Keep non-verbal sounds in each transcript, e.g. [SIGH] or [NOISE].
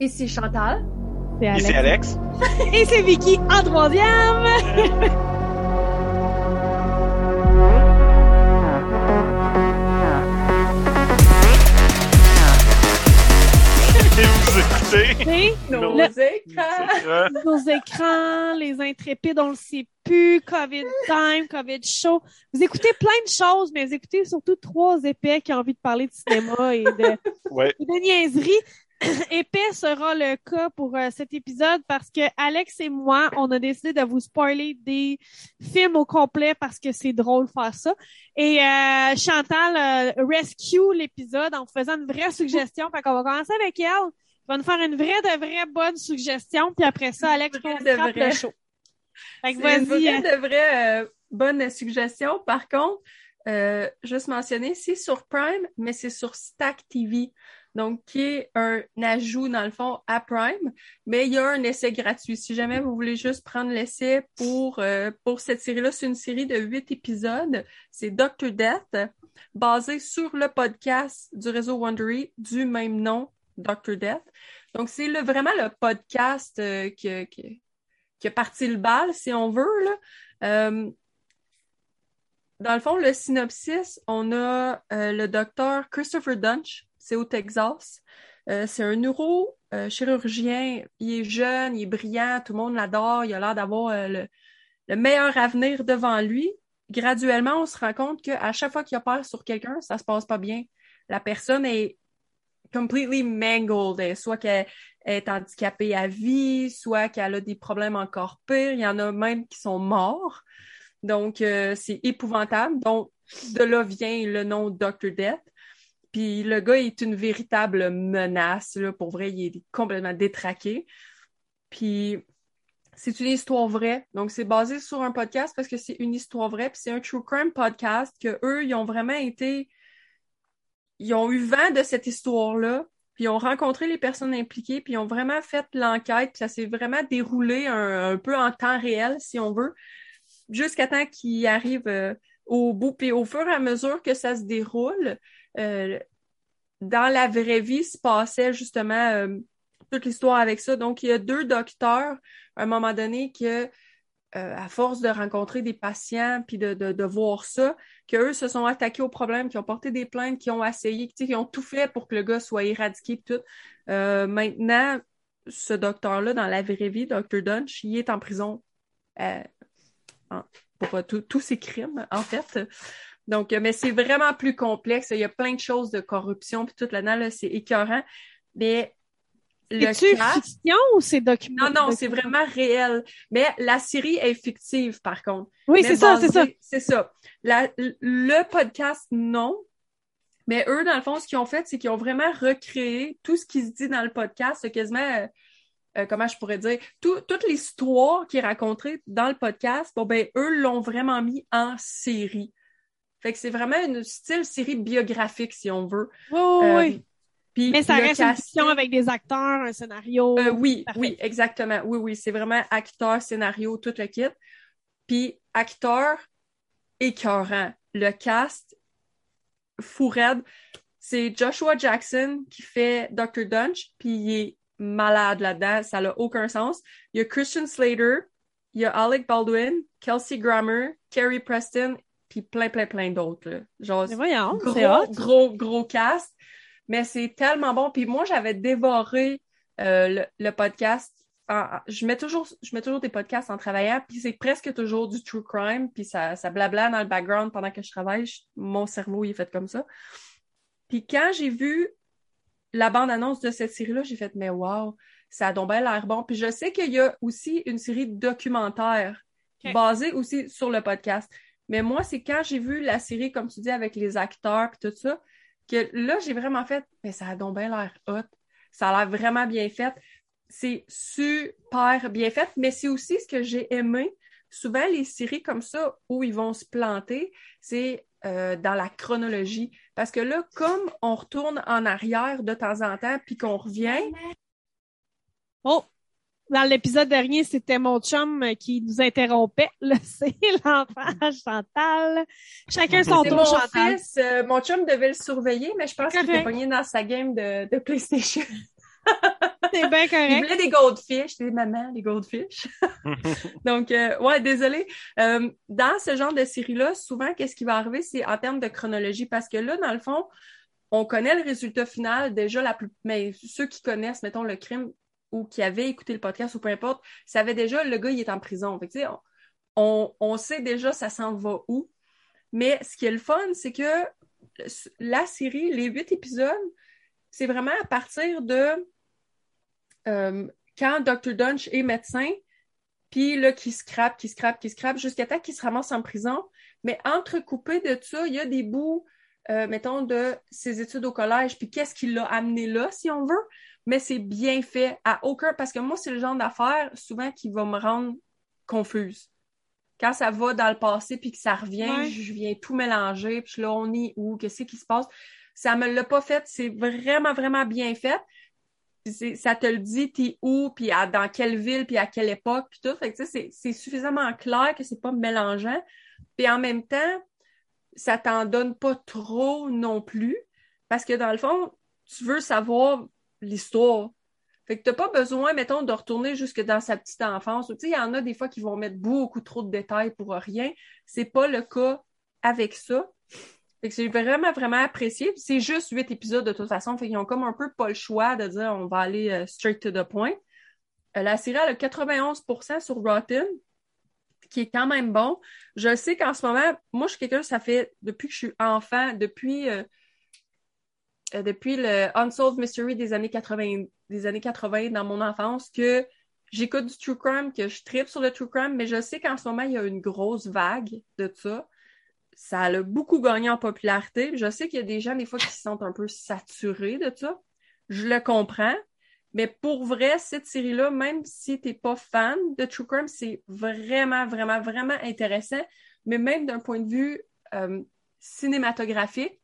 Ici Chantal. C'est Alex. Ici Alex. [LAUGHS] Et c'est Vicky en troisième. Et vous écoutez Nos Nos- écrans. Nos écrans, les intrépides, on le sait plus, COVID time, COVID show. Vous écoutez plein de choses, mais vous écoutez surtout trois épais qui ont envie de parler de cinéma et de, ouais. et de niaiserie. [COUGHS] Épais sera le cas pour euh, cet épisode parce que Alex et moi, on a décidé de vous spoiler des films au complet parce que c'est drôle de faire ça. Et euh, Chantal euh, rescue l'épisode en faisant une vraie suggestion. Fait qu'on va commencer avec elle. Elle va nous faire une vraie de vraie bonne suggestion. Puis après ça, Alex, on frappe le show. Fait que C'est une vas-y. vraie de vraie euh, bonne suggestion. Par contre, euh, juste mentionner, c'est sur Prime, mais c'est sur Stack TV. Donc, qui est un ajout, dans le fond, à Prime. Mais il y a un essai gratuit. Si jamais vous voulez juste prendre l'essai pour, euh, pour cette série-là, c'est une série de huit épisodes. C'est Dr. Death, basé sur le podcast du réseau Wondery du même nom, Dr. Death. Donc, c'est vraiment le podcast euh, que, qui a parti le bal, si on veut. Euh, dans le fond, le synopsis, on a le docteur Christopher Dunch, c'est au Texas. Euh, c'est un neurochirurgien. il est jeune, il est brillant, tout le monde l'adore, il a l'air d'avoir euh, le, le meilleur avenir devant lui. Graduellement, on se rend compte qu'à chaque fois qu'il opère sur quelqu'un, ça se passe pas bien. La personne est completely mangled, soit qu'elle est handicapée à vie, soit qu'elle a des problèmes encore pires. Il y en a même qui sont morts. Donc, euh, c'est épouvantable. Donc, de là vient le nom Dr. Death. Puis le gars est une véritable menace. Là. Pour vrai, il est complètement détraqué. Puis c'est une histoire vraie. Donc, c'est basé sur un podcast parce que c'est une histoire vraie. Puis c'est un true crime podcast que eux, ils ont vraiment été... Ils ont eu vent de cette histoire-là. Puis ils ont rencontré les personnes impliquées. Puis ils ont vraiment fait l'enquête. Puis ça s'est vraiment déroulé un, peu en temps réel, si on veut jusqu'à temps qu'il arrive euh, au bout. Puis au fur et à mesure que ça se déroule, euh, dans la vraie vie se passait justement euh, toute l'histoire avec ça. Donc, il y a deux docteurs, à un moment donné, que euh, à force de rencontrer des patients puis de, de, voir ça, qu'eux se sont attaqués au problème, qui ont porté des plaintes, qui ont essayé, qui ont tout fait pour que le gars soit éradiqué pis tout. Euh, maintenant, ce docteur-là, dans la vraie vie, Dr. Dunch, il est en prison pour tous ses crimes, en fait. Donc, euh, mais c'est vraiment plus complexe. Il y a plein de choses de corruption puis tout là-dedans, là, c'est écœurant. Mais le C'est-tu fiction ou c'est documentaire? non, non, c'est vraiment réel. Mais la série est fictive, par contre. Oui, c'est ça, c'est ça. C'est ça. La- le podcast, non. Mais eux, dans le fond, ce qu'ils ont fait, c'est qu'ils ont vraiment recréé tout ce qui se dit dans le podcast. C'est quasiment, euh, euh, comment je pourrais dire, tout- toute l'histoire qui est racontée dans le podcast, bon, ben, eux l'ont vraiment mis en série. Fait que c'est vraiment une style série biographique, si on veut. Oui, oui, Euh, oui. puis Mais ça reste une fiction avec des acteurs, un scénario. euh, oui, Parfait. oui, exactement. Oui, oui, c'est vraiment acteur, scénario, tout le kit. Puis acteur écœurant. Le cast, fou raide. C'est Joshua Jackson qui fait Dr. Dunch, puis il est malade là-dedans, ça n'a aucun sens. Il y a Christian Slater, il y a Alec Baldwin, Kelsey Grammer, Kerry Preston, puis plein, plein, plein d'autres. Genre, Mais voyons, gros, hot. gros, gros cast. Mais c'est tellement bon. Puis moi, j'avais dévoré euh, le, le podcast. en- je mets toujours, je mets toujours des podcasts en travaillant, puis c'est presque toujours du true crime, puis ça, ça blabla dans le background pendant que je travaille. Je- mon cerveau, il est fait comme ça. Puis quand j'ai vu la bande-annonce de cette série-là, j'ai fait, mais wow, ça a donc bien l'air bon. Puis je sais qu'il y a aussi une série Ok. basée aussi sur le podcast. Mais moi, c'est quand j'ai vu la série, comme tu dis, avec les acteurs puis tout ça, que là, j'ai vraiment fait, mais ça a donc bien l'air hot. Ça a l'air vraiment bien fait. C'est super bien fait, mais c'est aussi ce que j'ai aimé. Souvent, les séries comme ça, où ils vont se planter, c'est euh, dans la chronologie. Parce que là, comme on retourne en arrière de temps en temps, puis qu'on revient, Oh! Dans l'épisode dernier, c'était mon chum qui nous interrompait. Là, [LAUGHS] c'est l'enfant Chantal. Chacun son tour, mon Chantal. fils. euh, mon chum devait le surveiller, mais je pense qu'il était pogné dans sa game de, de PlayStation. [LAUGHS] C'est bien Il correct. voulait des goldfish, des mamans, des goldfish. [LAUGHS] Donc, euh, ouais, désolé. Euh, dans ce genre de série-là, souvent, qu'est-ce qui va arriver, c'est en termes de chronologie, parce que là, dans le fond, on connaît le résultat final. Déjà, la plus, mais ceux qui connaissent, mettons, le crime ou qui avaient écouté le podcast ou peu importe, savaient déjà le gars, il est en prison. On, on sait déjà ça s'en va où. Mais ce qui est le fun, c'est que la série, les huit épisodes, c'est vraiment à partir de euh, quand Dr. Dunch est médecin, puis là, qui scrape, qui scrape, qui scrape, jusqu'à temps qu'il se ramasse en prison. Mais entrecoupé de ça, il y a des bouts, euh, mettons, de ses études au collège, puis qu'est-ce qui l'a amené là, si on veut. Mais c'est bien fait à aucun, parce que moi, c'est le genre d'affaire, souvent, qui va me rendre confuse. Quand ça va dans le passé, puis que ça revient, Ouais. je viens tout mélanger, puis là, on est où, qu'est-ce qui se passe? Ça me l'a pas fait, c'est vraiment, vraiment bien fait. Ça te le dit, t'es où, puis à- dans quelle ville, puis à quelle époque, puis tout. Fait que, c'est suffisamment clair que c'est pas mélangeant. Puis en même temps, ça t'en donne pas trop non plus, parce que dans le fond, tu veux savoir l'histoire. Fait que t'as pas besoin, mettons, de retourner jusque dans sa petite enfance. Tu sais, il y en a des fois qui vont mettre beaucoup trop de détails pour rien. C'est pas le cas avec ça. Fait que vraiment, vraiment apprécié. C'est juste huit épisodes de toute façon. Fait qu'ils ont comme un peu pas le choix de dire on va aller euh, straight to the point. Euh, la série elle a 91% sur Rotten, qui est quand même bon. Je sais qu'en ce moment, moi, je suis quelqu'un, ça fait depuis que je suis enfant, depuis, euh, euh, depuis le Unsolved Mystery des années 80, des années 80 dans mon enfance, que j'écoute du true crime, que je tripe sur le true crime, mais je sais qu'en ce moment, il y a une grosse vague de ça. Ça a beaucoup gagné en popularité. Je sais qu'il y a des gens, des fois, qui se sentent un peu saturés de ça. Je le comprends. Mais pour vrai, cette série-là, même si t'es pas fan de True Crime, c'est vraiment, vraiment, vraiment intéressant. Mais même d'un point de vue euh, cinématographique,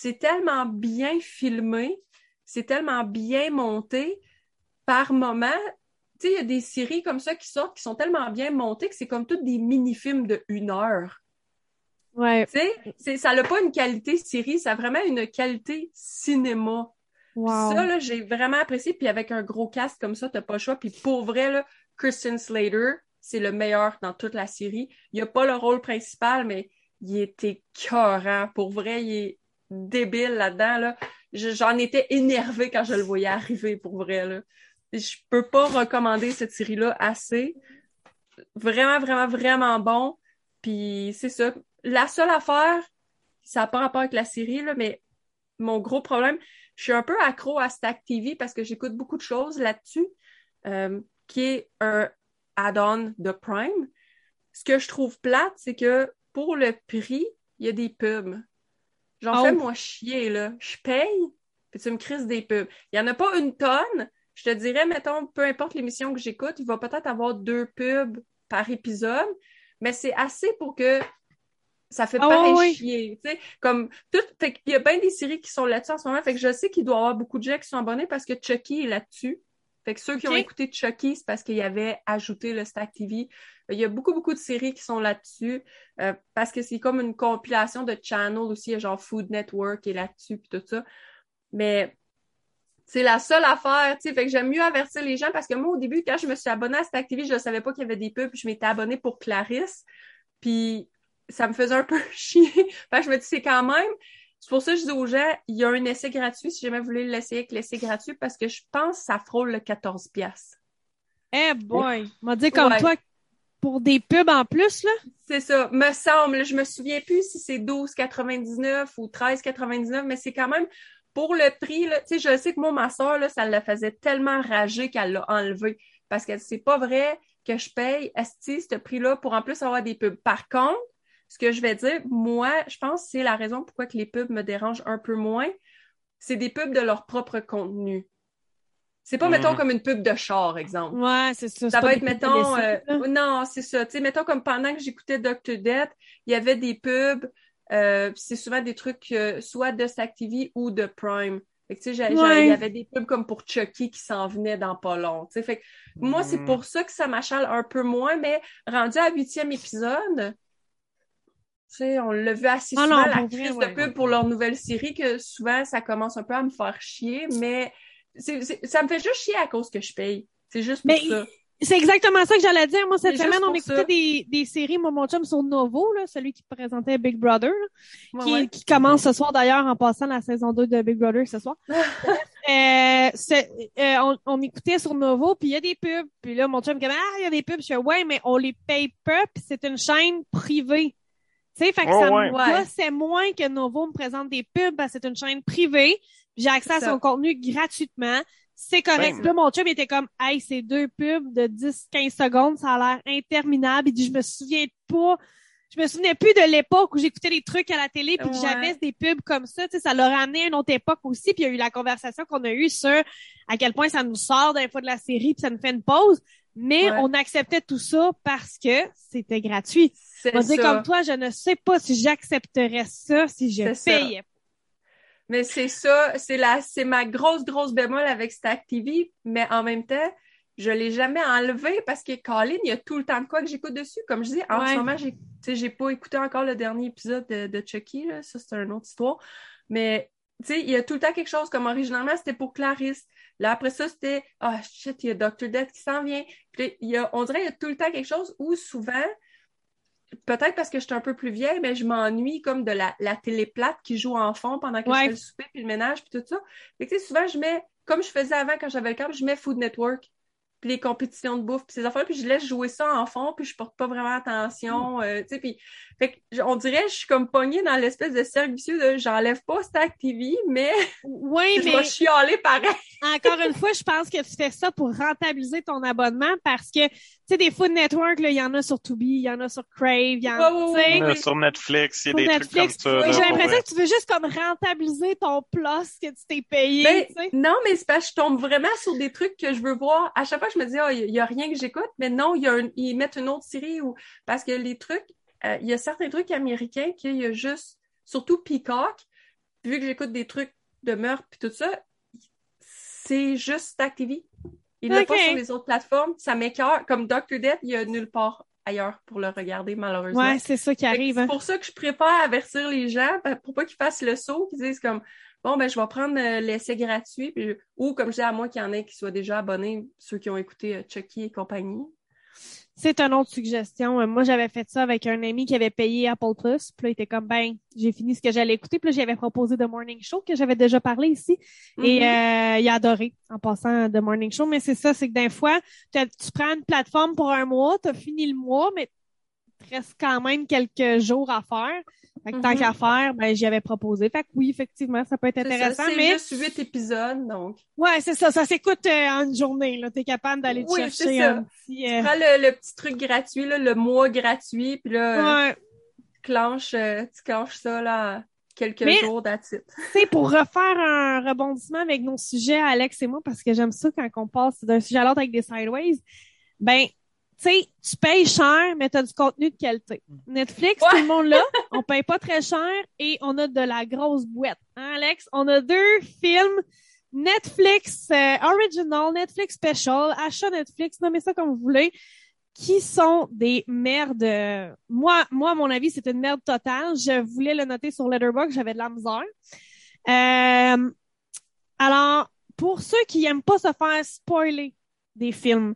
c'est tellement bien filmé, c'est tellement bien monté. Par moment, tu sais, il y a des séries comme ça qui sortent qui sont tellement bien montées que c'est comme toutes des mini-films de une heure. Ouais. Tu sais, ça n'a pas une qualité série, ça a vraiment une qualité cinéma. Wow. Ça, là, j'ai vraiment apprécié. Puis avec un gros cast comme ça, t'as pas le choix. Puis pour vrai, là, Kristen Slater, c'est le meilleur dans toute la série. Il a pas le rôle principal, mais il était écœurant. Pour vrai, il est débile là-dedans, là. Je- J'en étais énervée quand je le voyais arriver, pour vrai, là. Je peux pas recommander cette série-là assez. Vraiment, vraiment, vraiment bon. Puis c'est ça. La seule affaire, ça n'a pas rapport avec la série, là, mais mon gros problème, je suis un peu accro à Stack TV parce que j'écoute beaucoup de choses là-dessus, euh, qui est un add-on de Prime. Ce que je trouve plate, c'est que pour le prix, il y a des pubs. J'en Oh. fais moi chier, là. Je paye, puis tu me crises des pubs. Il n'y en a pas une tonne. Je te dirais, mettons, peu importe l'émission que j'écoute, il va peut-être avoir deux pubs par épisode, mais c'est assez pour que ça fait Ah pareil ouais. chier, tu sais, comme tout, fait qu'il y a bien des séries qui sont là-dessus en ce moment, fait que je sais qu'il doit y avoir beaucoup de gens qui sont abonnés parce que Chucky est là-dessus. Fait que ceux qui ont écouté Chucky, c'est parce qu'il y avait ajouté le Stack TV. Il y a beaucoup, beaucoup de séries qui sont là-dessus euh, parce que c'est comme une compilation de channels aussi, il y a genre Food Network est là-dessus puis tout ça. Mais c'est la seule affaire, tu sais, fait que j'aime mieux avertir les gens parce que moi, au début, quand je me suis abonnée à Stack TV, je ne savais pas qu'il y avait des pubs, puis je m'étais abonnée pour Clarisse, puis ça me faisait un peu [LAUGHS] chier. Fait que je me dis, c'est quand même... C'est pour ça que je dis aux gens, il y a un essai gratuit, si jamais vous voulez l'essayer avec l'essai gratuit, parce que je pense que ça frôle le 14$. piastres. Eh boy. M'a dit comme Ouais. toi, pour des pubs en plus, là? C'est ça, me semble. Je me souviens plus si c'est 12,99 ou 13,99, mais c'est quand même pour le prix. Là, tu sais, je sais que moi, ma soeur, là, ça la faisait tellement rager qu'elle l'a enlevé. Parce que c'est pas vrai que je paye esti, ce prix-là pour en plus avoir des pubs. Par contre, ce que je vais dire, moi, je pense que c'est la raison pourquoi que les pubs me dérangent un peu moins. C'est des pubs de leur propre contenu. C'est pas, Mhm. mettons, comme une pub de char, exemple. Ouais, c'est ça. Ça va être, mettons, euh, non, c'est ça. Tu sais, mettons comme pendant que j'écoutais Dr. Death, il y avait des pubs, euh, c'est souvent des trucs euh, soit de Stack TV ou de Prime. Fait que, tu sais, Ouais. il y avait des pubs comme pour Chucky qui s'en venaient dans pas long. Tu sais, fait que moi, c'est Mm. pour ça que ça m'achale un peu moins, mais rendu à huitième épisode, tu sais, on l'a vu assez Ah souvent, non, la pour vrai, crise ouais. de pub pour leur nouvelle série, que souvent, ça commence un peu à me faire chier, mais c'est- c'est- ça me fait juste chier à cause que je paye. C'est juste pour Mais ça. C'est exactement ça que j'allais dire. Moi, cette semaine, on écoutait des, des séries, moi, mon chum, sur Novo, là, celui qui présentait Big Brother, là, Ouais, qui, ouais. qui commence ce soir d'ailleurs en passant la saison 2 de Big Brother ce soir. [LAUGHS] euh, c'est- euh, on, on écoutait sur Novo, puis il y a des pubs. Puis là, mon chum me dit Ah, il y a des pubs. Je fais Ouais, mais on les paye pas, puis c'est une chaîne privée. Tu sais, fait que Oh, ça ouais. me Ouais. c'est moins que Novo me présente des pubs, parce que c'est une chaîne privée. J'ai accès à C'est son contenu gratuitement. C'est correct. Ben, là, mon chum était comme, hey, ces deux pubs de 10-15 secondes, ça a l'air interminable. Il dit, je me souviens pas, je me souvenais plus de l'époque où j'écoutais des trucs à la télé puis que j'avais des pubs comme ça. Tu sais, ça l'a ramené à une autre époque aussi. Puis il y a eu la conversation qu'on a eue sur à quel point ça nous sort d'un fois de la série puis ça nous fait une pause. Mais Ouais. on acceptait tout ça parce que c'était gratuit. On dit comme toi, je ne sais pas si j'accepterais ça si je ça. payais. Mais c'est ça, c'est la, c'est ma grosse, grosse bémol avec Stack TV, mais en même temps, je l'ai jamais enlevé parce que Colin, il y a tout le temps de quoi que j'écoute dessus. Comme je dis, en Ouais. ce moment, j'ai, tu sais, j'ai pas écouté encore le dernier épisode de, de Chucky, là. Ça, c'est une autre histoire. Mais, tu sais, il y a tout le temps quelque chose, comme originalement, c'était pour Clarisse. Là, après ça, c'était, ah, shit, il y a Dr. Death qui s'en vient. Puis là, il y a, on dirait, il y a tout le temps quelque chose où souvent, peut-être parce que je suis un peu plus vieille, mais je m'ennuie comme de la, la télé plate qui joue en fond pendant que Ouais. je fais le souper puis le ménage puis tout ça. Fait que, souvent, je mets, comme je faisais avant quand j'avais le câble, je mets Food Network puis les compétitions de bouffe puis ces affaires puis je laisse jouer ça en fond puis je porte pas vraiment attention, euh, tu sais, puis fait que, je- on dirait, je suis comme pognée dans l'espèce de cercle vicieux de j'enlève pas Stack TV, mais Oui, [LAUGHS] je mais vais chialer pareil. encore une fois, je pense que tu fais ça pour rentabiliser ton abonnement parce que, tu sais, des Food Network, là, il y en a sur Tubi, il y en a sur Crave, il y en a, ouais, Euh, ouais. Sur Netflix, il y a des Netflix. trucs comme ça. Oui, j'ai l'impression que tu veux juste comme rentabiliser ton plus que tu t'es payé, Ben, tu sais. non, mais c'est parce que je tombe vraiment sur des trucs que je veux voir. À chaque fois, je me dis, ah, il y a rien que j'écoute, mais non, il y a un- ils mettent une autre série ou parce que les trucs, il y a certains trucs américains qu'il y a juste, surtout Peacock, vu que j'écoute des trucs de meurtre puis tout ça, c'est juste Stack TV. Il l'a Ok. pas sur les autres plateformes. Ça m'écœure. Comme Dr. Death, il y a nulle part ailleurs pour le regarder, malheureusement. Ouais, c'est ça qui arrive. C'est hein. pour ça que je préfère avertir les gens ben, pour pas qu'ils fassent le saut, qu'ils disent comme bon ben je vais prendre euh, l'essai gratuit puis ou comme je dis à moi qu'il y en ait qui soient déjà abonnés, ceux qui ont écouté euh, Chucky et compagnie. C'est une autre suggestion. Euh, Moi, j'avais fait ça avec un ami qui avait payé Apple Plus. Puis là, il était comme, ben, j'ai fini ce que j'allais écouter. Puis là, j'avais proposé The Morning Show, que j'avais déjà parlé ici. Et Mhm. euh, il a adoré en passant The Morning Show. Mais c'est ça, c'est que d'un fois, tu prends une plateforme pour un mois, tu as fini le mois, mais il te reste quand même quelques jours à faire. Fait que tant Mhm. qu'à faire, ben, j'y avais proposé. Fait que oui, effectivement, ça peut être C'est ça, intéressant. C'est mais juste huit épisodes, donc ouais, c'est ça. Ça s'écoute euh, en une journée. Là. Tu es capable d'aller te Oui, chercher c'est ça. un petit... euh, prends le, le petit truc gratuit, là, le mois gratuit, puis là, euh, ouais. tu clenches, euh, tu clenches ça là quelques Mais- jours d'attitude. Tu sais, pour refaire un rebondissement avec nos sujets, Alex et moi, parce que j'aime ça quand on passe d'un sujet à l'autre avec des sideways, ben, tu sais, tu payes cher, mais tu as du contenu de qualité. Netflix, Ouais. tout le monde là, [LAUGHS] on paye pas très cher et on a de la grosse boîte. Hein, Alex? On a deux films Netflix euh, Original, Netflix Special, achat Netflix, nommez ça comme vous voulez, qui sont des merdes. Moi, moi, à mon avis, c'est une merde totale. Je voulais le noter sur Letterboxd, j'avais de la misère. Euh, alors, pour ceux qui aiment pas se faire spoiler des films,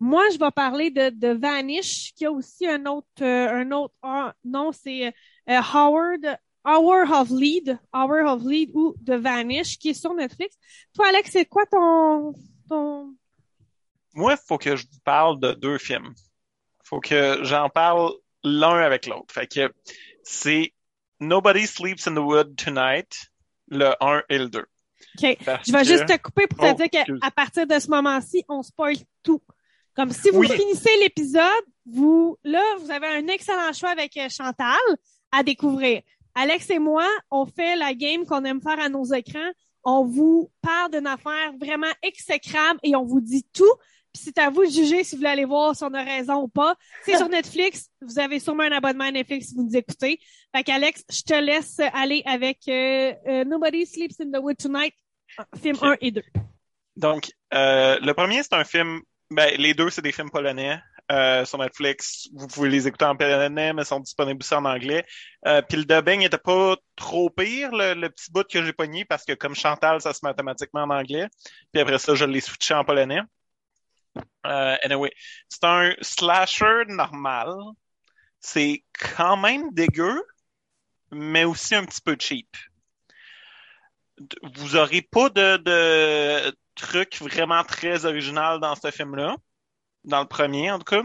moi, je vais parler de, de Vanish, qui a aussi un autre, euh, un autre ah, nom, c'est euh, Howard, Hour of Lead, Hour of Lead ou The Vanish, qui est sur Netflix. Toi, Alex, c'est quoi ton, ton, Moi, il faut que je vous parle de deux films. faut que j'en parle l'un avec l'autre. Fait que c'est Nobody Sleeps in the Wood Tonight, le 1 et le 2. OK. Parce Je vais que- juste te couper pour te Oh, dire qu'à partir de ce moment-ci, on spoil tout. Comme si vous Oui. finissez l'épisode, vous là, vous avez un excellent choix avec euh, Chantal à découvrir. Alex et moi, on fait la game qu'on aime faire à nos écrans. On vous parle d'une affaire vraiment exécrable et on vous dit tout. Puis c'est à vous de juger si vous voulez aller voir si on a raison ou pas. C'est sur [LAUGHS] Netflix. Vous avez sûrement un abonnement à Netflix si vous nous écoutez. Fait qu'Alex, je te laisse aller avec euh, euh, Nobody Sleeps in the Wood Tonight, film Ok. 1 et 2. Donc, euh, le premier, c'est un film, ben, les deux, c'est des films polonais euh, sur Netflix. Vous pouvez les écouter en polonais, mais sont disponibles aussi en anglais. Euh, puis le dubbing était pas trop pire, le, le petit bout que j'ai pogné, parce que comme Chantal, ça se met automatiquement en anglais. Puis après ça, je l'ai switché en polonais. Euh, anyway, c'est un slasher normal. C'est quand même dégueu, mais aussi un petit peu cheap. Vous aurez pas de, de truc vraiment très original dans ce film-là, dans le premier en tout cas.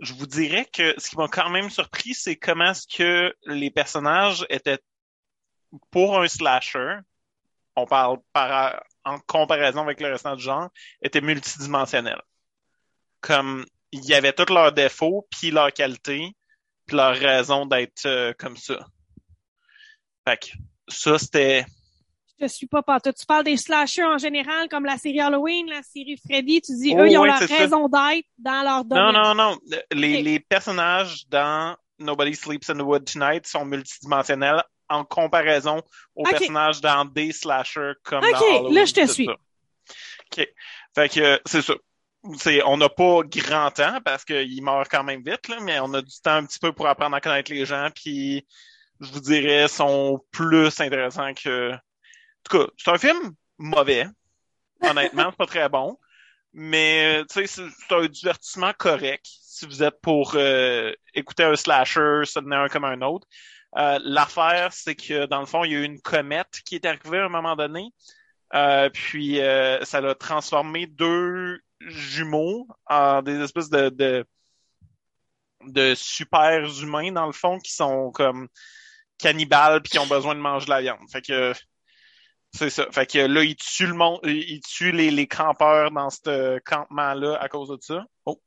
Je vous dirais que ce qui m'a quand même surpris, c'est comment est-ce que les personnages étaient, pour un slasher, on parle par, en comparaison avec le restant du genre, étaient multidimensionnels. Comme, il y avait tous leurs défauts, puis leurs qualités, puis leur raison d'être euh, comme ça. Fait que, ça, c'était, Je suis pas partout. Tu parles des slashers en général, comme la série Halloween, la série Freddy. Tu dis, Oh, eux, ils ont ouais, leur raison d'être dans leur Non, domaine. non, non. Les, Ok. les personnages dans Nobody Sleeps in the Wood Tonight sont multidimensionnels en comparaison aux Ok. personnages dans des slashers comme Ok, dans Halloween, là, je te suis. ça. OK. Fait que c'est ça. C'est, on n'a pas grand temps parce qu'il meurt quand même vite, là, mais on a du temps un petit peu pour apprendre à connaître les gens, puis je vous dirais, sont plus intéressants que... Tout cas, c'est un film mauvais. Honnêtement, c'est pas très bon. Mais, tu sais, c'est un divertissement correct si vous êtes pour euh, écouter un slasher, donner un comme un autre. Euh, L'affaire, c'est que, dans le fond, il y a eu une comète qui est arrivée à un moment donné. Euh, puis, euh, ça a transformé deux jumeaux en des espèces de, de, de super humains, dans le fond, qui sont comme cannibales puis qui ont besoin de manger de la viande. Fait que c'est ça. Fait que là, ils tuent le monde, ils tuent les, les campeurs dans ce campement-là à cause de ça. Oh,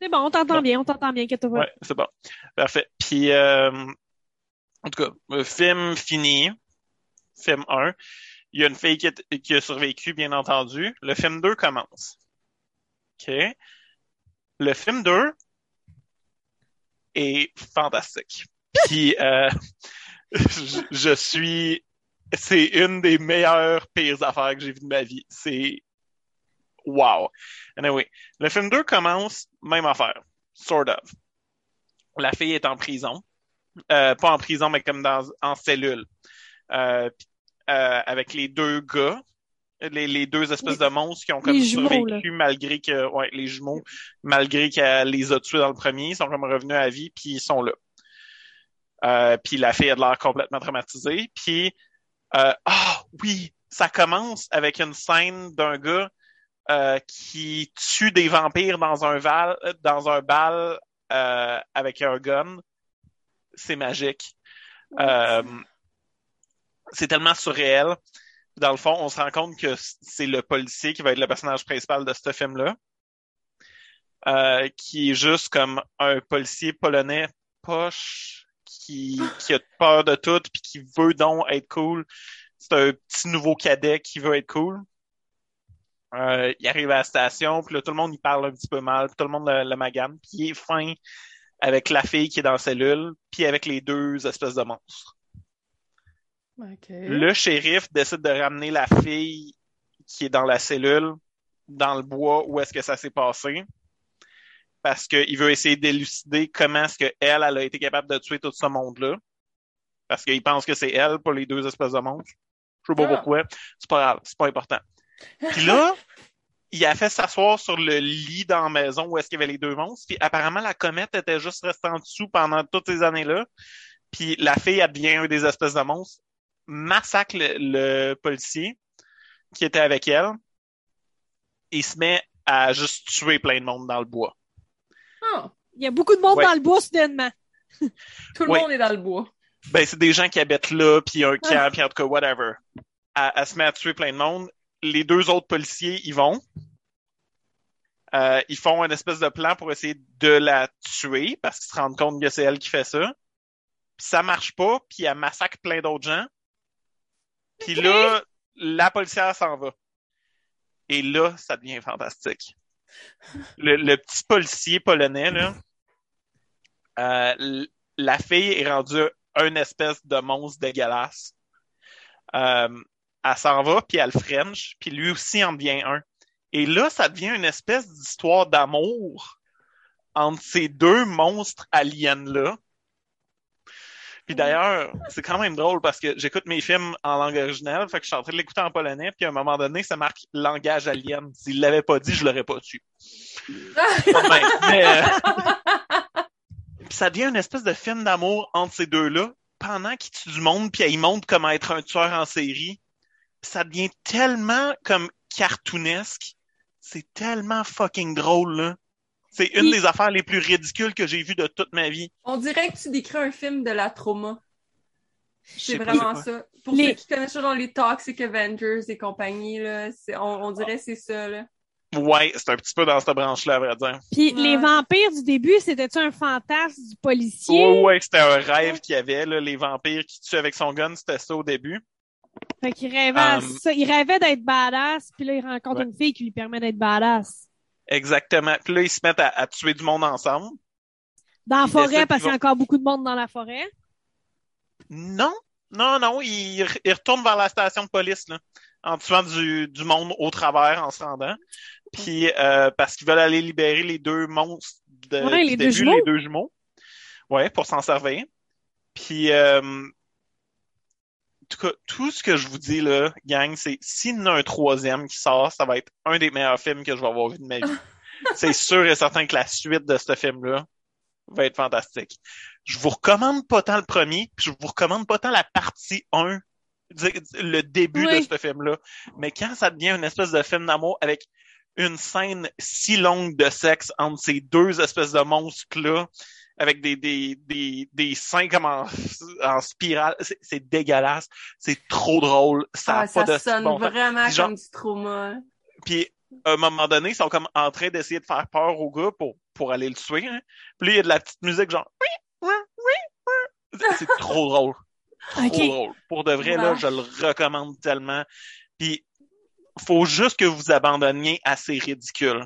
C'est bon, on t'entend Bon. bien, on t'entend bien, que ouais, c'est bon. Parfait. Puis, euh, en tout cas, le film fini. Film 1. Il y a une fille qui, est- qui a survécu, bien entendu. Le film 2 commence. OK. Le film 2 est fantastique. Puis, euh, [LAUGHS] je, je suis... C'est une des meilleures pires affaires que j'ai vues de ma vie. C'est... Wow. Anyway, le film 2 commence, même affaire. Sort of. La fille est en prison. Euh, pas en prison, mais comme dans, en cellule. Euh, euh, avec les deux gars, les, les deux espèces Les- de monstres qui ont comme survécu malgré que, ouais, les jumeaux, malgré qu'elle les a tués dans le premier, ils sont comme revenus à vie, puis ils sont là. Euh, puis la fille a de l'air complètement traumatisée. Puis, ah oui, ça commence avec une scène d'un gars euh, qui tue des vampires dans un val, dans un bal euh, avec un gun. C'est magique. Euh, c'est tellement surréel. Dans le fond, on se rend compte que c'est le policier qui va être le personnage principal de ce film-là, euh, qui est juste comme un policier polonais poche, qui, qui a peur de tout, puis qui veut donc être cool. C'est un petit nouveau cadet qui veut être cool. Euh, il arrive à la station, puis là, tout le monde il parle un petit peu mal, tout le monde le, le magane, puis il est fin avec la fille qui est dans la cellule, puis avec les deux espèces de monstres. OK. Le shérif décide de ramener la fille qui est dans la cellule dans le bois où est-ce que ça s'est passé parce qu'il veut essayer d'élucider comment est-ce que elle, a été capable de tuer tout ce monde-là parce qu'il pense que c'est elle pour les deux espèces de monstres. Je sais pas Ah. pourquoi. C'est pas grave, c'est pas important. Puis là, [LAUGHS] il a fait s'asseoir sur le lit dans la maison où est-ce qu'il y avait les deux monstres. Puis apparemment, la comète était juste restée en dessous pendant toutes ces années-là. Puis la fille, elle devient un des espèces de monstres, massacre le, le policier qui était avec elle et se met à juste tuer plein de monde dans le bois. Il y a beaucoup de monde Ouais. dans le bois, soudainement. [LAUGHS] tout le monde est dans le bois. Ben, c'est des gens qui habitent là, puis un camp, puis en tout cas, whatever. Elle, elle se met à tuer plein de monde. Les deux autres policiers, ils vont. Euh, ils font une espèce de plan pour essayer de la tuer, parce qu'ils se rendent compte que c'est elle qui fait ça. Puis ça marche pas, puis elle massacre plein d'autres gens. Puis là, la policière s'en va. Et là, ça devient fantastique. Le, le petit policier polonais, là, euh, la fille est rendue un espèce de monstre dégueulasse. Euh, elle s'en va, puis elle French, puis lui aussi en devient un. Et là, ça devient une espèce d'histoire d'amour entre ces deux monstres aliens-là. Puis d'ailleurs, c'est quand même drôle parce que j'écoute mes films en langue originale, fait que je suis en train de l'écouter en polonais, puis à un moment donné, ça marque langage alien. S'il l'avait pas dit, je l'aurais pas [LAUGHS] même, mais, euh, [LAUGHS] puis ça devient une espèce de film d'amour entre ces deux-là, pendant qu'ils tuent du monde, puis ils montrent comment être un tueur en série. Puis ça devient tellement comme cartoonesque. C'est tellement fucking drôle, là. C'est une Oui. des affaires les plus ridicules que j'ai vues de toute ma vie. On dirait que tu décris un film de la trauma. C'est vraiment ça. Pour Les- ceux qui connaissent genre les Toxic Avengers et compagnie, là, on, on dirait que c'est ça. Là. Ouais, c'est un petit peu dans cette branche-là, à vrai dire. Puis Ouais. les vampires du début, c'était-tu un fantasme du policier? Ouais, ouais, c'était un rêve qu'il y avait, là, les vampires qui tuent avec son gun, c'était ça au début. Fait qu'il rêvait, à Um, ça. Il rêvait d'être badass, puis là, il rencontre Ouais. une fille qui lui permet d'être badass. Exactement. Puis là, ils se mettent à, à tuer du monde ensemble. Dans la forêt, parce qu'il y a encore beaucoup de monde dans la forêt. Non, non, non, ils, ils retournent vers la station de police, là, en tuant du, du monde au travers en se rendant. Puis euh, parce qu'ils veulent aller libérer les deux monstres de, Ouais, les deux début, jumeaux. les deux jumeaux. Ouais, pour s'en servir. Puis euh, en tout cas, tout ce que je vous dis là, gang, c'est s'il y en a un troisième qui sort, ça va être un des meilleurs films que je vais avoir vu de ma vie. [LAUGHS] c'est sûr et certain que la suite de ce film-là va être fantastique. Je vous recommande pas tant le premier, puis je vous recommande pas tant la partie 1, di- le début Oui. de ce film-là. Mais quand ça devient une espèce de film d'amour avec une scène si longue de sexe entre ces deux espèces de monstres-là, avec des, des, des, des seins comme en, en spirale, c'est dégueulasse. C'est trop drôle. Ça a Ah, pas ça de sonne bon vraiment Puis genre- comme du trauma. Puis à un moment donné, ils sont comme en train d'essayer de faire peur au gars pour, pour aller le tuer. Hein. Puis là, il y a de la petite musique genre oui, oui, oui, oui. C'est- trop drôle. [LAUGHS] Trop drôle. Pour de vrai, là, je le recommande tellement. Puis faut juste que vous abandonniez à ces ridicules.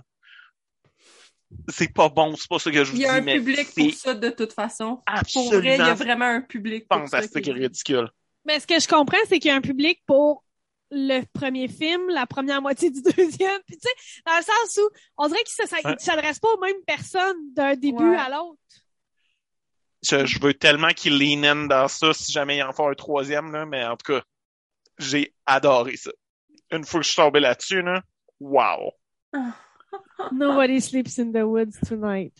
C'est pas bon, c'est pas ça que je vous Il y a dis, un mais public pour ça de toute façon. Pour vrai, il y a vraiment un public pour ça. fantastique qui- et ridicule. Mais ce que je comprends, c'est qu'il y a un public pour le premier film, la première moitié du [LAUGHS] deuxième. Puis tu sais, dans le sens où on dirait qu'il ne s'adresse pas aux mêmes personnes d'un début Ouais. à l'autre. Je, je veux tellement qu'il lean in dans ça si jamais il en fait un troisième, là, mais en tout cas, j'ai adoré ça. Une fois que je suis tombé là-dessus, là, wow. [LAUGHS] Nobody sleeps in the woods tonight.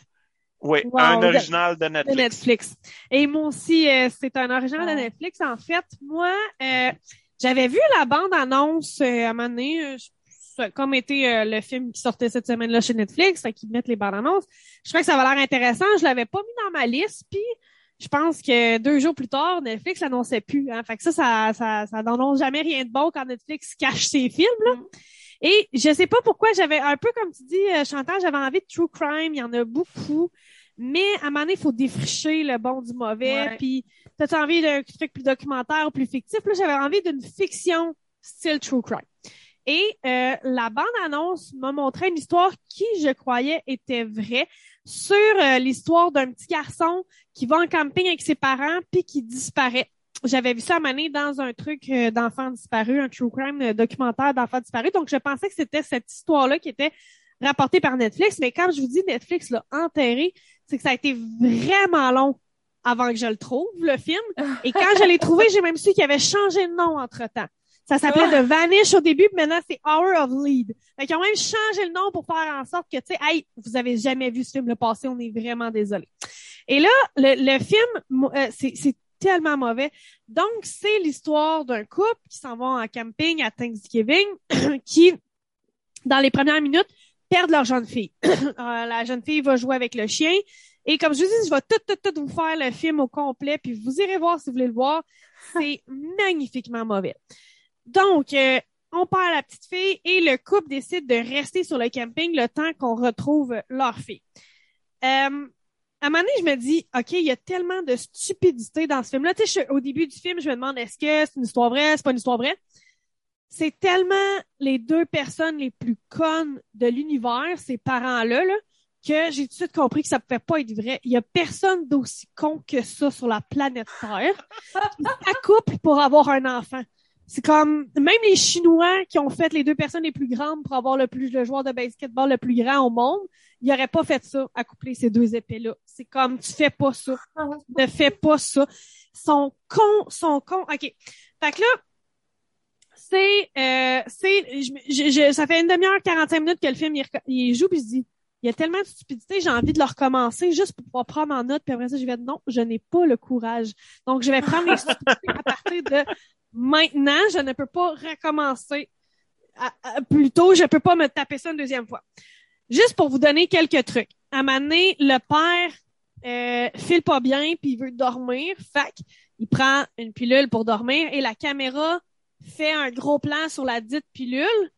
Oui, Wow, un original de De Netflix. Netflix. Et moi aussi, euh, c'est un original de. Netflix. En fait, moi, euh, j'avais vu la bande-annonce euh, à un moment donné, euh, comme euh, le film qui sortait cette semaine-là chez Netflix, qu'ils mettent les bandes-annonces. Je trouvais que ça avait l'air intéressant. Je l'avais pas mis dans ma liste, puis je pense que deux jours plus tard, Netflix l'annonçait plus. Hein. Fait que ça, ça, ça, ça n'annonce jamais rien de bon quand Netflix cache ses films. Là. Mm. Et je sais pas pourquoi j'avais un peu comme tu dis, euh, Chantal, j'avais envie de true crime. Il y en a beaucoup. Mais à un moment donné, il faut défricher le bon du mauvais. Ouais. Puis t'as envie d'un truc plus documentaire, plus fictif? Là, j'avais envie d'une fiction style true crime. Et euh, la bande-annonce m'a montré une histoire qui, je croyais, était vraie sur euh, l'histoire d'un petit garçon qui va en camping avec ses parents puis qui disparaît. J'avais vu ça à Mané dans un truc euh, d'enfants disparus, un true crime euh, documentaire d'enfants disparus. Donc, je pensais que c'était cette histoire-là qui était rapportée par Netflix. Mais quand je vous dis Netflix l'a enterré, c'est que ça a été vraiment long avant que je le trouve, le film. Et quand je l'ai trouvé, j'ai même su qu'il avait changé de nom entre-temps. Ça s'appelait The Vanish au début, puis maintenant c'est Hour of Lead. Fait qu'ils ont même changé le nom pour faire en sorte que, tu sais, hey, vous avez jamais vu ce film le passé, on est vraiment désolé. Et là, le, le film, euh, c'est c'est tellement mauvais. Donc, c'est l'histoire d'un couple qui s'en va en camping à Thanksgiving, [CLEARS THROAT] qui, dans les premières minutes, perdent leur jeune fille. [CLEARS THROAT] Euh, la jeune fille va jouer avec le chien. Et comme je vous dis, je vais tout, tout, tout vous faire le film au complet, puis vous irez voir si vous voulez le voir. C'est magnifiquement mauvais. Donc, euh, on perd la petite fille et le couple décide de rester sur le camping le temps qu'on retrouve leur fille. Euh, à un moment donné, je me dis, OK, il y a tellement de stupidité dans ce film-là. Tu sais, au début du film, je me demande, est-ce que c'est une histoire vraie, c'est pas une histoire vraie? C'est tellement les deux personnes les plus connes de l'univers, ces parents-là, là, que j'ai tout de suite compris que ça pouvait pas être vrai. Il y a personne d'aussi con que ça sur la planète Terre qui s'accouple pour avoir un enfant. C'est comme même les Chinois qui ont fait les deux personnes les plus grandes pour avoir le plus le joueur de basketball le plus grand au monde, ils n'auraient pas fait ça, accoupler ces deux épées-là. C'est comme tu fais pas ça. Ne fais pas ça. Son con, son con. OK. Fait que là, c'est euh, c'est je, je- je- ça fait une demi-heure, 45 minutes que le film il, il joue puis je dis il y a tellement de stupidité, j'ai envie de le recommencer juste pour pouvoir prendre en note puis après ça je vais dire non, je n'ai pas le courage. Donc je vais prendre les stupidités à partir de maintenant, je ne peux pas recommencer à- je peux pas me taper ça une deuxième fois. Juste pour vous donner quelques trucs. À un moment le père euh, file pas bien puis il veut dormir, fac, il prend une pilule pour dormir et la caméra fait un gros plan sur la dite pilule.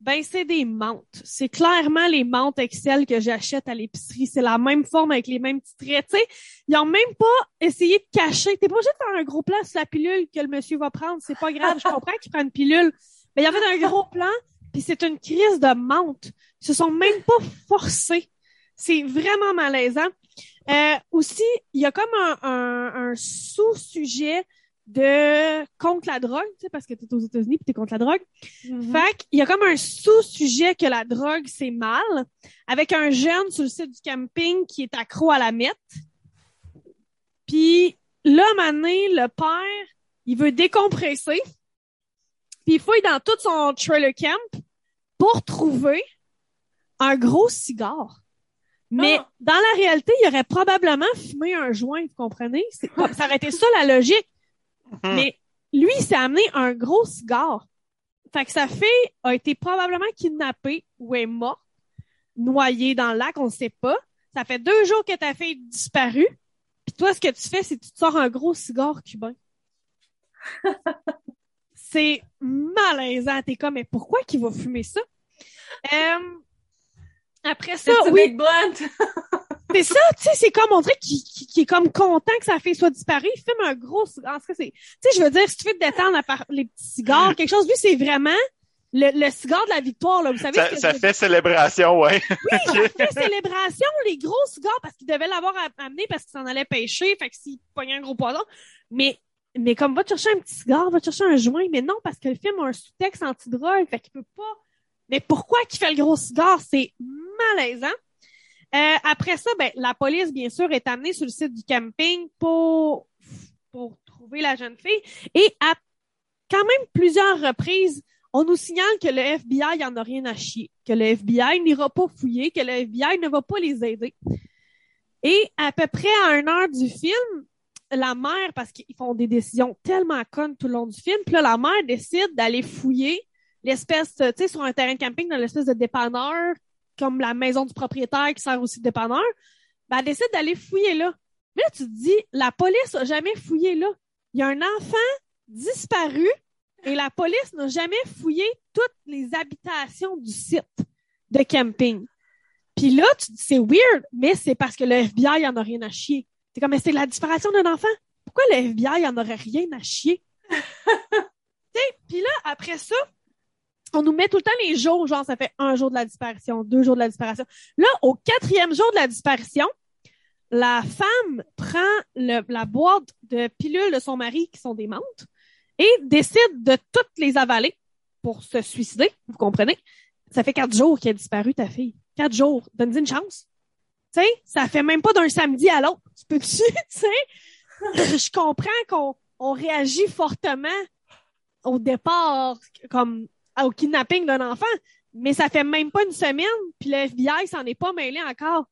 Ben, c'est des menthes. C'est clairement les menthes Excel que j'achète à l'épicerie. C'est la même forme avec les mêmes petits traits. Tu sais, ils ont même pas essayé de cacher. T'es pas obligé de un gros plan sur la pilule que le monsieur va prendre. C'est pas grave. Je comprends qu'il prend une pilule. Mais il a fait un gros plan, puis c'est une crise de menthe. Ils se sont même pas forcés. C'est vraiment malaisant. Euh, aussi, il y a comme un sous-sujet de contre la drogue, tu sais, parce que tu es aux États-Unis puis tu es contre la drogue. Mhm. Fait qu'il y a comme un sous-sujet que la drogue, c'est mal, avec un jeune sur le site du camping qui est accro à la meth. Puis là, donné, le père, il veut décompresser. Puis il fouille dans tout son trailer camp pour trouver un gros cigare. Mais Ah. dans la réalité, il aurait probablement fumé un joint, vous comprenez? Ça aurait été ça la logique. Mhm. Mais lui, il s'est amené un gros cigare. Fait que sa fille a été probablement kidnappée ou est morte, noyée dans le lac, on ne sait pas. Ça fait deux jours que ta fille est disparue. Puis toi, ce que tu fais, c'est que tu te sors un gros cigare cubain. [LAUGHS] c'est malaisant. T'es comme, mais pourquoi qu'il va fumer ça? Euh, après ça, C'est oui, Big Blunt? C'est ça, tu sais, c'est comme, on dirait qu'il est comme content que sa fille soit disparue. Il fume un gros cigare. En tout cas, c'est, tu sais, je veux dire, si tu veux te détendre à part les petits cigares, quelque chose, lui, c'est vraiment le, le cigare de la victoire, là. Vous savez Ça, que ça fait célébration, ouais. oui, [LAUGHS] ça fait célébration, les gros cigares, parce qu'il devait l'avoir amené parce qu'il s'en allait pêcher, fait que s'il pognait un gros poisson. Mais, mais comme, va te chercher un petit cigare, va te chercher un joint, mais non, parce que le film a un sous-texte anti-drogue, fait qu'il peut pas. Mais pourquoi qu'il fait le gros cigare? C'est malaisant. Euh, après ça, ben, la police, bien sûr, est amenée sur le site du camping pour, pour trouver la jeune fille. Et à quand même plusieurs reprises, on nous signale que le FBI en a rien à chier, que le FBI n'ira pas fouiller, que le FBI ne va pas les aider. Et à peu près à une heure du film, la mère, parce qu'ils font des décisions tellement connes tout le long du film, puis là, la mère décide d'aller fouiller l'espèce, tu sais, sur un terrain de camping, dans l'espèce de dépanneur, comme la maison du propriétaire qui sert aussi de dépanneur, ben, elle décide d'aller fouiller là. Mais là, tu te dis, la police a jamais fouillé là. Il y a un enfant disparu et la police n'a jamais fouillé toutes les habitations du site de camping. Puis là, tu te dis, c'est weird, mais c'est parce que le FBI en a rien à chier. C'est comme, mais c'est la disparition d'un enfant? Pourquoi le FBI en aurait rien à chier? [LAUGHS] puis là, après ça, on nous met tout le temps les jours, genre ça fait un jour de la disparition, deux jours de la disparition. Là, au quatrième jour de la disparition, la femme prend la boîte de pilules de son mari, qui sont des menthes, et décide de toutes les avaler pour se suicider. Vous comprenez? Ça fait quatre jours qu'elle a disparu, ta fille. Quatre jours. Donne-y une chance. Tu sais, ça fait même pas d'un samedi à l'autre. Tu peux-tu, [LAUGHS] tu sais? Je comprends qu'on on réagit fortement au départ, comme au kidnapping d'un enfant, mais ça fait même pas une semaine, puis le FBI s'en est pas mêlé encore.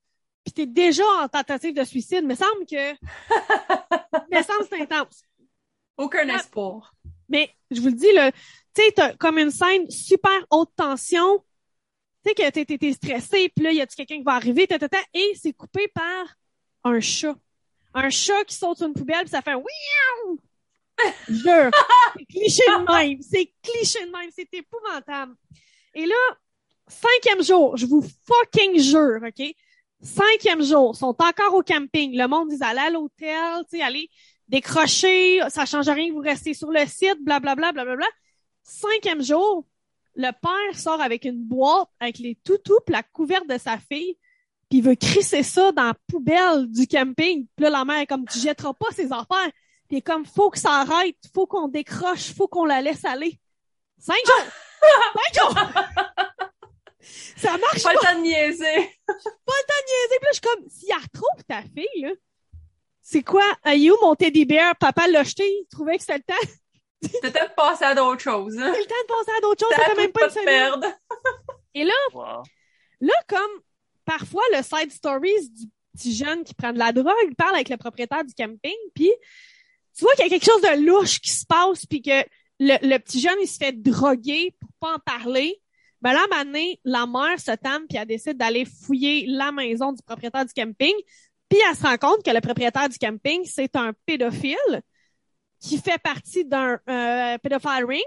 Puis t'es déjà en tentative de suicide. Me semble que, [LAUGHS] me semble que c'est intense. Aucun Ah. espoir. Mais je vous le dis, là, tu sais, t'as comme une scène super haute tension. Tu sais que t'es, t'es, t'es stressé, puis là, y a-tu quelqu'un qui va arriver, ta, ta, ta, et c'est coupé par un chat. Un chat qui saute sur une poubelle, puis ça fait oui Jure. [LAUGHS] C'est cliché de même. C'est cliché de même. C'est épouvantable. Et là, cinquième jour, je vous fucking jure, OK? Cinquième jour, sont encore au camping. Le monde dit allez à l'hôtel, tu sais, allez décrocher, ça change rien, vous restez sur le site, blablabla, blablabla. Cinquième jour, le père sort avec une boîte avec les toutous pis la couverte de sa fille, puis il veut crisser ça dans la poubelle du camping. Puis là, la mère est comme, tu jetteras pas ces affaires. Puis comme, faut que ça arrête, faut qu'on décroche, faut qu'on la laisse aller. Cinq jours! Cinq jours! [LAUGHS] ça marche Pas pas! le temps de niaiser. [LAUGHS] Pas le temps de niaiser. Puis là, je suis comme, si elle retrouve ta fille, là, c'est quoi? Où mon teddy bear? Papa l'a jeté, il trouvait que c'était le temps. [LAUGHS] T'as peut-être passé à d'autres choses. Hein? C'est le temps de penser à d'autres choses, fait même pas pas une de semaine. perdre. Et là, Wow. Là, comme parfois le side stories du petit jeune qui prend de la drogue, il parle avec le propriétaire du camping, puis tu vois qu'il y a quelque chose de louche qui se passe, puis que le, petit jeune, il se fait droguer pour pas en parler. Ben là, à donné, la mère se tame, puis elle décide d'aller fouiller la maison du propriétaire du camping, puis elle se rend compte que le propriétaire du camping, c'est un pédophile qui fait partie d'un euh, pédophile ring.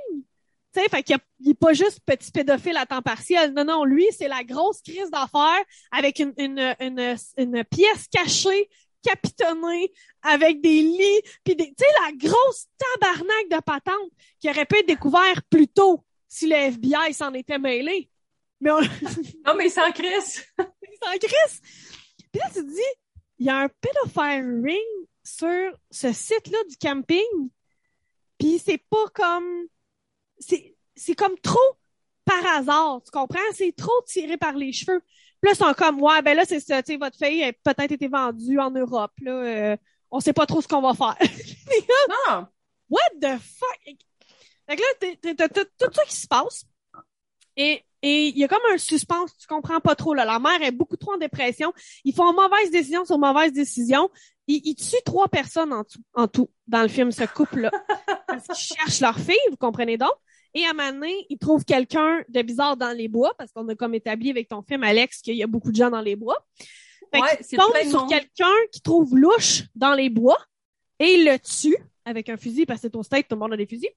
Tu sais, fait qu'il y a- il est pas juste petit pédophile à temps partiel. Non, non, lui, c'est la grosse crise d'affaires avec une pièce cachée, capitonnée, avec des lits, puis des, tu sais, la grosse tabarnak de patente qui aurait pu être découvert plus tôt si le FBI s'en était mêlé. Mais on, [LAUGHS] Non, mais sans Chris. s'en crisse. Puis là, tu te dis, il y a un pédophile ring sur ce site-là du camping, puis c'est pas comme... C'est c'est comme trop par hasard, tu comprends? C'est trop tiré par les cheveux. Là, ils sont comme, ouais, ben là, c'est ça, tu sais, votre fille a peut-être été vendue en Europe, là, euh, on sait pas trop ce qu'on va faire. [LAUGHS] Non. What the fuck? Fait que là, t'as tout ça qui se passe. Et et il y a comme un suspense, tu comprends pas trop. Là. La mère est beaucoup trop en dépression. Ils font mauvaise décision sur mauvaise décision. Ils, ils tuent trois personnes en tout, en tout dans le film, ce couple-là. [LAUGHS] parce qu'ils cherchent leur fille, vous comprenez donc? Et à un moment donné, ils trouvent quelqu'un de bizarre dans les bois, parce qu'on a comme établi avec ton film, Alex, qu'il y a beaucoup de gens dans les bois. Fait Ouais, tombent de sur quelqu'un qui trouve louche dans les bois et il le tue avec un fusil, parce que c'est au state, tout le monde a des fusils.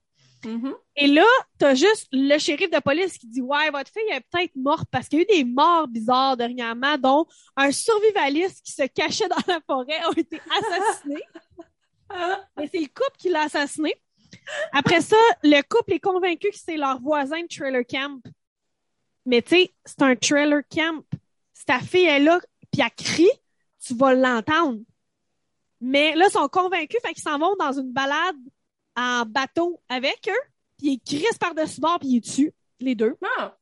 Mhm. Et là, t'as juste le shérif de police qui dit Ouais, votre fille est peut-être morte parce qu'il y a eu des morts bizarres dernièrement, dont un survivaliste qui se cachait dans la forêt a été assassiné. [LAUGHS] Mais c'est le couple qui l'a assassiné. Après ça, le couple est convaincu que c'est leur voisin de trailer camp. Mais tu sais, c'est un trailer camp. Si ta fille est là, puis elle crie, tu vas l'entendre. Mais là, ils sont convaincus, fait qu'ils s'en vont dans une balade en bateau avec eux, puis ils crissent par-dessus bord, puis ils tuent les deux. Ah.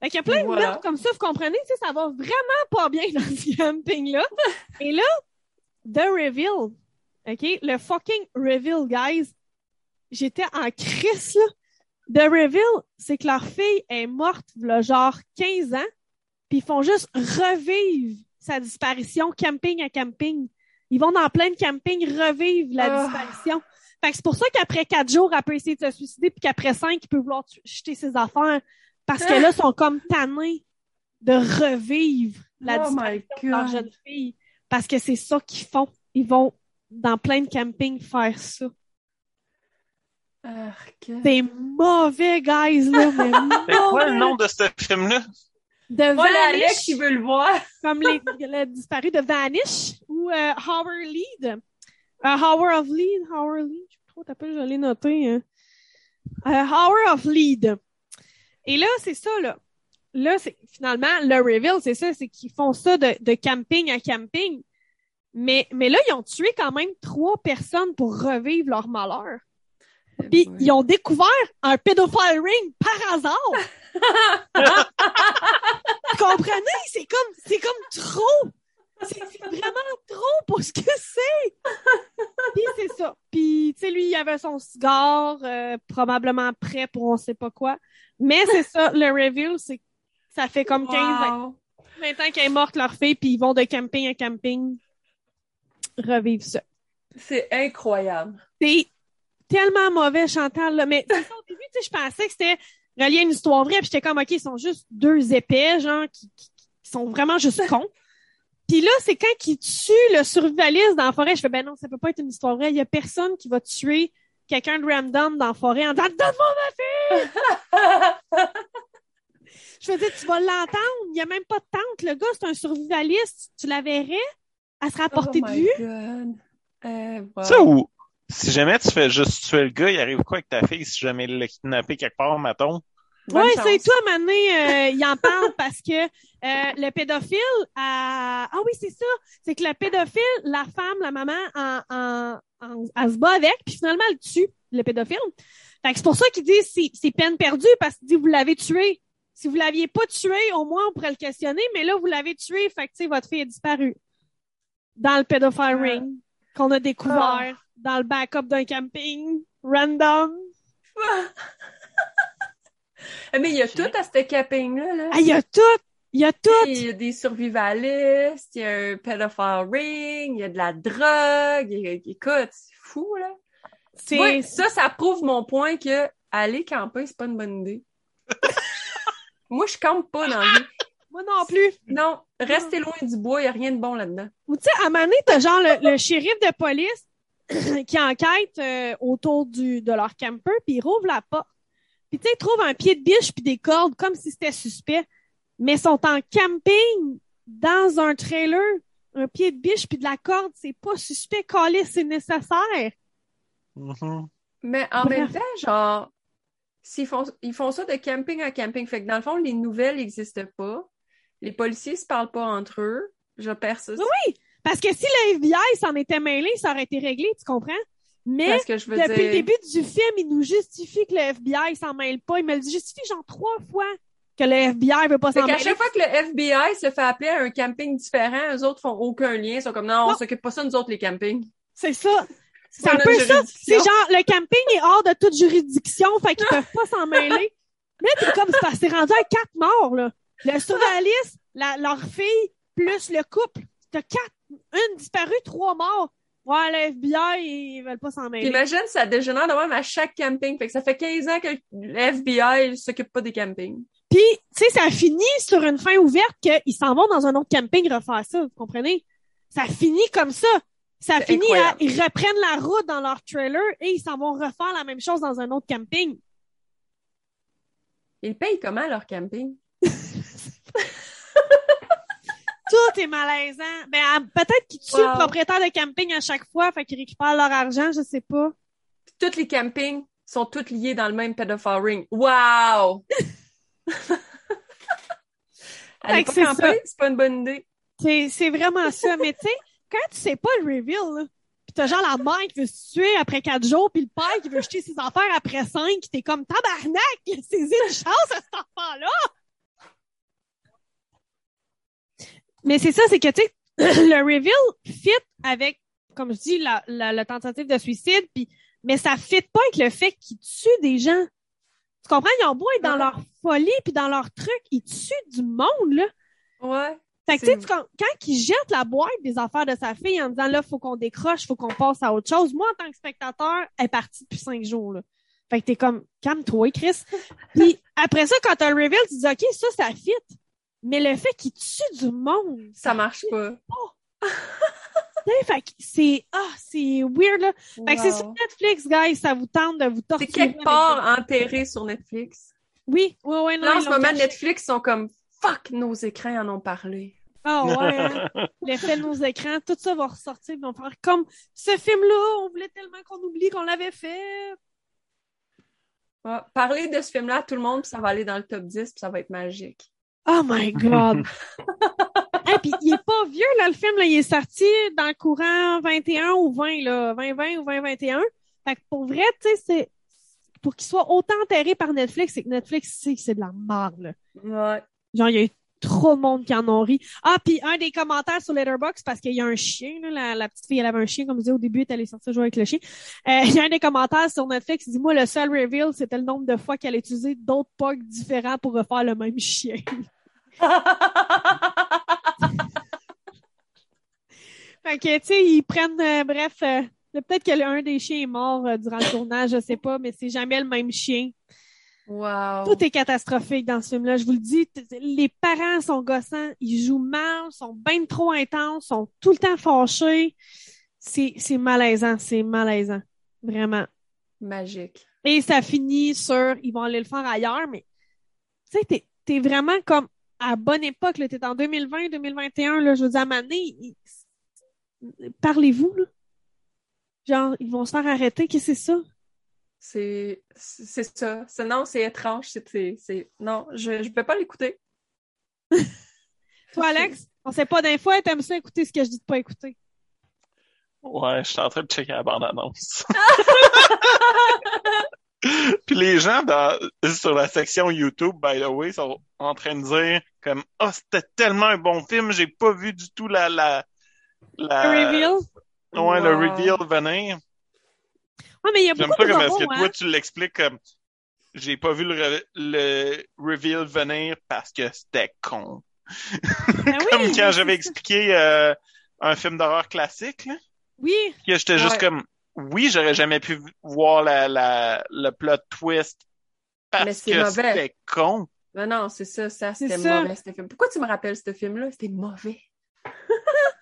Fait qu'il y a plein de meurtres comme ça, vous comprenez? Tu sais, ça va vraiment pas bien [LAUGHS] dans ce camping-là. [LAUGHS] Et là, The Reveal, OK? Le fucking Reveal, guys. J'étais en crise, là. The Reveal, c'est que leur fille est morte, là, genre 15 ans, puis ils font juste revivre sa disparition camping à camping. Ils vont dans plein de campings revivre la Ah. disparition. Fait que c'est pour ça qu'après quatre jours, elle peut essayer de se suicider, puis qu'après cinq, il peut vouloir jeter ses affaires. Parce que là, ils sont comme tannés de revivre la Oh disparition de leur jeune fille. Parce que c'est ça qu'ils font. Ils vont dans plein de campings faire ça. C'est mauvais, guys, là, mais [LAUGHS] C'est quoi le nom de ce film-là? De Moi, Vanish, Alex, il veut le voir. [LAUGHS] comme les, le disparu de Vanish, ou euh, Howard Lead. Euh, Howard of Lead, Howard Lead, je sais pas trop, t'as pas, je l'ai noté. Hein. Euh, Howard of Lead. Et là, c'est ça, là. Là, c'est finalement, le reveal, c'est ça, c'est qu'ils font ça de, de camping à camping. Mais, mais là, ils ont tué quand même trois personnes pour revivre leur malheur. Puis Ouais. ils ont découvert un pédophile ring par hasard. Vous [LAUGHS] comprenez? C'est comme, c'est comme trop. C'est vraiment trop pour ce que c'est. Puis c'est ça. Puis, tu sais, lui, il avait son cigare, euh, probablement prêt pour on sait pas quoi. Mais c'est ça, le reveal, c'est que ça fait comme 15 ans, Wow. 20 ans qu'elle est morte, leur fille, puis ils vont de camping à camping revivre ça. C'est incroyable. C'est tellement mauvais, Chantal, là. Mais au début, tu sais, je pensais que c'était relié à une histoire vraie, puis j'étais comme, OK, ils sont juste deux épais, genre, qui, qui- qui sont vraiment juste cons. [LAUGHS] Puis là, c'est quand ils tuent le survivaliste dans la forêt, je fais, ben non, ça peut pas être une histoire vraie. Il y a personne qui va tuer quelqu'un de random dans la forêt en disant, donne-moi ma fille! [LAUGHS] Je faisais, tu vas l'entendre. Il y a même pas de tente. Le gars, c'est un survivaliste. Tu la verrais? Elle serait à portée oh de vue? God. Euh, wow. Ça ou si jamais tu fais juste tuer le gars, il arrive quoi avec ta fille si jamais il l'a kidnappé quelque part, mettons? Bonne Oui, c'est toi, Mané, euh, il en parle parce que euh, le pédophile a... Ah oui, c'est ça. C'est que le pédophile, la femme, la maman, en, en, en- elle se bat avec, puis finalement, elle tue le pédophile. Fait que c'est pour ça qu'il dit c'est, c'est peine perdue, parce qu'il dit vous l'avez tué. Si vous l'aviez pas tué, au moins on pourrait le questionner, mais là, vous l'avez tué, fait que tu sais, votre fille est disparue. Dans le pédophile Ah. ring qu'on a découvert dans le backup d'un camping random. [LAUGHS] Mais il y a tout à ce camping-là. Là. Ah, il y a tout! Il y a tout! Il y a des survivalistes, il y a un pedophile ring, il y a de la drogue. a- Écoute, c'est fou, là. Ouais, ça, ça prouve mon point que aller camper, c'est pas une bonne idée. [LAUGHS] Moi, je campe pas dans vie. moi non plus. Non, restez loin du bois, il y a rien de bon là-dedans. Ou tu sais, à un moment donné, t'as genre le, le shérif de police [COUGHS] qui enquête euh, autour du, de leur camper, puis il rouvre la porte. Puis tu sais, il trouve un pied de biche puis des cordes comme si c'était suspect. Mais ils sont en camping dans un trailer. Un pied de biche puis de la corde, c'est pas suspect. Calé, c'est nécessaire. Mhm. Mais en Bref. même temps, genre, s'ils font, ils font ça de camping à camping. Fait que dans le fond, les nouvelles n'existent pas. Les policiers se parlent pas entre eux. Je perds ça. Oui, Parce que si le FBI s'en était mêlé, ça aurait été réglé, tu comprends? Mais Parce que je veux depuis le début du film, il nous justifie que le FBI s'en mêle pas. Il me le justifie genre trois fois que le FBI veut pas s'en mêler. chaque fois que le FBI se fait appeler à un camping différent, eux autres font aucun lien. Ils sont comme, non, on s'occupe pas ça, nous autres, les campings. C'est ça. C'est un peu ça. C'est genre, le camping est hors de toute juridiction, fait qu'ils [LAUGHS] peuvent pas s'en mêler. Mais comme, c'est parce que c'est rendu à quatre morts, là. Le [LAUGHS] survivaliste, la, leur fille, plus le couple. T'as quatre, une disparue, trois morts. Ouais, le FBI, ils veulent pas s'en mêler. imagine, ça dégénère de même à chaque camping. Fait que ça fait 15 ans que le FBI s'occupe pas des campings. Puis, tu sais, ça finit sur une fin ouverte qu'ils s'en vont dans un autre camping refaire ça, vous comprenez? Ça finit comme ça. Ça finit à, ils reprennent la route dans leur trailer et ils s'en vont refaire la même chose dans un autre camping. Ils payent comment leur camping? [LAUGHS] Tout est malaisant. Ben, peut-être qu'ils tuent Wow. le propriétaire de camping à chaque fois, fait qu'ils récupèrent leur argent, je sais pas. Tous les campings sont tous liés dans le même pedophile ring. Wow! [LAUGHS] [LAUGHS] Aller pas c'est camper, c'est pas une bonne idée. C'est, vraiment [LAUGHS] ça. Mais tu sais, quand tu sais pas le reveal, là, pis t'as genre la mère qui veut se tuer après quatre jours, puis le père qui veut jeter ses affaires après cinq, t'es comme tabarnak! C'est une chance à cet enfant-là! Mais c'est ça, c'est que tu sais, [CLEARS THROAT] le reveal fit avec, comme je dis, la, la, la tentative de suicide, puis mais ça fit pas avec le fait qu'ils tuent des gens. Tu comprends? Ils ont beau être dans Ouais. leur folie puis dans leur truc, ils tuent du monde, là. Ouais. Fait que, tu sais, quand il jette la boîte des affaires de sa fille en disant, là, faut qu'on décroche, faut qu'on passe à autre chose, moi, en tant que spectateur, elle est partie depuis cinq jours, là. Fait que t'es comme, calme-toi, Chris. [LAUGHS] Puis après ça, quand t'as le reveal, tu dis, OK, ça, ça fit. Mais le fait qu'il tue du monde, Ça marche pas. [LAUGHS] tu sais, fait que c'est, ah, c'est weird, là. Fait que c'est sur Netflix, guys, ça vous tente de vous C'est torturer. quelque avec part enterré sur Netflix. Oui, oui, oui, non. Là, en ce moment. Netflix sont comme fuck, nos écrans en ont parlé. Ah ouais, hein. [LAUGHS] l'effet de nos écrans, tout ça va ressortir, ils vont faire comme ce film-là, on voulait tellement qu'on oublie qu'on l'avait fait. Ouais. Parler de ce film-là à tout le monde, puis ça va aller dans le top 10, puis ça va être magique. Oh my god! [LAUGHS] Et puis il est pas vieux là le film là, il est sorti dans le courant 21 ou 20 là, 2020 ou 2021. Fait que pour vrai, tu sais c'est pour qu'il soit autant enterré par Netflix, c'est que Netflix sait que c'est de la merde là. Ouais. Genre il y a eu trop de monde qui en ont ri. Ah puis un des commentaires sur Letterboxd parce qu'il y a un chien là, la, la petite fille elle avait un chien comme je disais au début, elle allait sortir jouer avec le chien. Euh, il y a un des commentaires sur Netflix qui dit moi le seul reveal c'était le nombre de fois qu'elle a utilisé d'autres pugs différents pour refaire le même chien. [LAUGHS] Fait que, tu sais, ils prennent, euh, bref, euh, peut-être que l'un des chiens est mort euh, durant le tournage, je sais pas, mais c'est jamais le même chien. Wow. Tout est catastrophique dans ce film-là. Je vous le dis, les parents sont gossants, ils jouent mal, sont bien trop intenses, sont tout le temps fâchés. C'est, malaisant, c'est malaisant. Vraiment. Magique. Et ça finit sur, ils vont aller le faire ailleurs, mais, tu sais, t'es, t'es vraiment comme, à bonne époque, t'es en 2020, 2021, là, je veux dire, à ils- parlez-vous, là. Genre, ils vont se faire arrêter, qu'est-ce que c'est ça? C'est c'est ça. C'est non, c'est étrange. C'est non, je je peux pas l'écouter. [LAUGHS] Toi, Alex, on sait pas d'infos, t'aimes ça écouter ce que je dis de pas écouter? Ouais, je suis en train de checker la bande-annonce. [LAUGHS] [LAUGHS] Puis les gens dans, sur la section YouTube, by the way, sont en train de dire comme « Ah, c'était tellement un bon film, j'ai pas vu du tout la... la, la... Le reveal? Ouais, le reveal venir. Ouais, mais il y a J'aime beaucoup ça de comme est-ce que hein. toi, tu l'expliques comme « J'ai pas vu le, re- le reveal venir parce que c'était con. Ben [LAUGHS] oui, Comme quand j'avais expliqué euh, un film d'horreur classique, là. Oui, que j'étais juste comme oui, j'aurais jamais pu voir la, la, le plot twist parce Mais c'est que mauvais. c'était con. Mais non, c'est ça, ça, C'est c'était ça. mauvais, ce film. Pourquoi tu me rappelles ce film-là? C'était mauvais. [LAUGHS]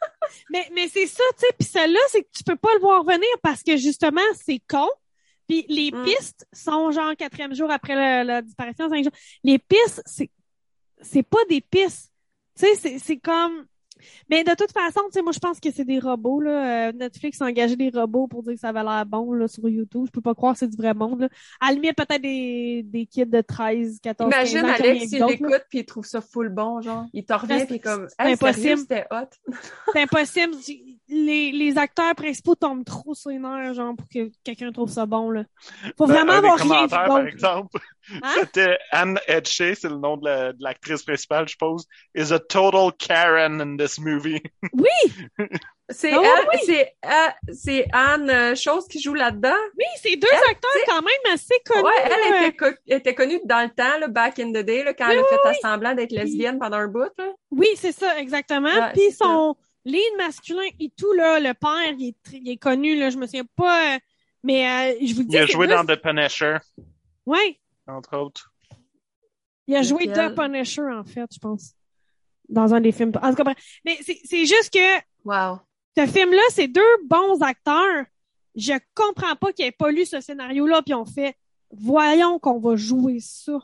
mais, mais c'est ça, tu sais. Puis celle-là, c'est que tu peux pas le voir venir parce que justement, c'est con. Puis les Mm. pistes sont genre quatrième jour après la, la disparition, cinq jours. Les pistes, c'est c'est pas des pistes. Tu sais, c'est- c'est comme. Mais de toute façon, tu sais, moi, je pense que c'est des robots, là. Euh, Netflix a engagé des robots pour dire que ça avait l'air bon, là, sur YouTube. Je peux pas croire que c'est du vrai monde, là. À la limite, peut-être des, des kids de 13, 14, Imagine 15 ans ont Alex, il l'écoute puis il trouve ça full bon, genre. Il t'en revient puis comme, c'est hey, impossible. c'était hot. C'est impossible. Les, les acteurs principaux tombent trop sur les nerfs, genre, pour que quelqu'un trouve ça bon, là. Faut Ben, vraiment avoir rien vu par exemple, Hein? [LAUGHS] c'était Anne Etche, c'est le nom de la- de l'actrice principale, je suppose, is a total Karen in this movie. [LAUGHS] C'est Ah oui, Anne, c'est, euh, c'est Anne euh, Chose qui joue là-dedans. Oui, c'est deux Elle, acteurs quand même assez connus. Ouais, elle là. était, co- était connue dans le temps, là, back in the day, là, quand elle a fait semblant d'être lesbienne pendant un bout, là. Oui, c'est ça, exactement. Ouais, Puis ça. Lead masculin et tout, là, le père, il est, tr- il est connu, là, je me souviens pas, euh, mais euh, je vous dis... Il a joué dans The Punisher, Ouais, entre autres. il a joué? The Punisher, en fait, je pense. Dans un des films. En tout cas. Mais c'est juste que Wow. ce film-là, c'est deux bons acteurs. Je comprends pas qu'ils aient pas lu ce scénario-là puis ont fait voyons qu'on va jouer ça.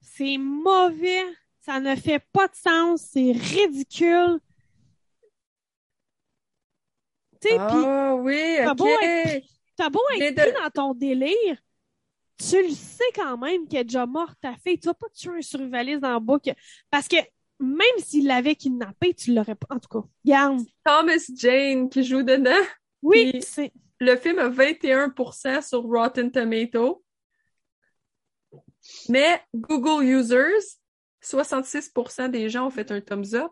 C'est mauvais, ça ne fait pas de sens, c'est ridicule. Tu sais, Ah oui, t'as ok. beau être- t'as beau être de- pris dans ton délire, tu le sais quand même qu'elle est déjà morte ta fille. Tu vas pas tuer un survivaliste dans le bas que- parce que même s'il l'avait kidnappé, tu l'aurais pas. En tout cas, garde. Thomas Jane qui joue dedans. Oui, c'est Le film a 21% sur Rotten Tomato. Mais Google Users, 66% des gens ont fait un thumbs up.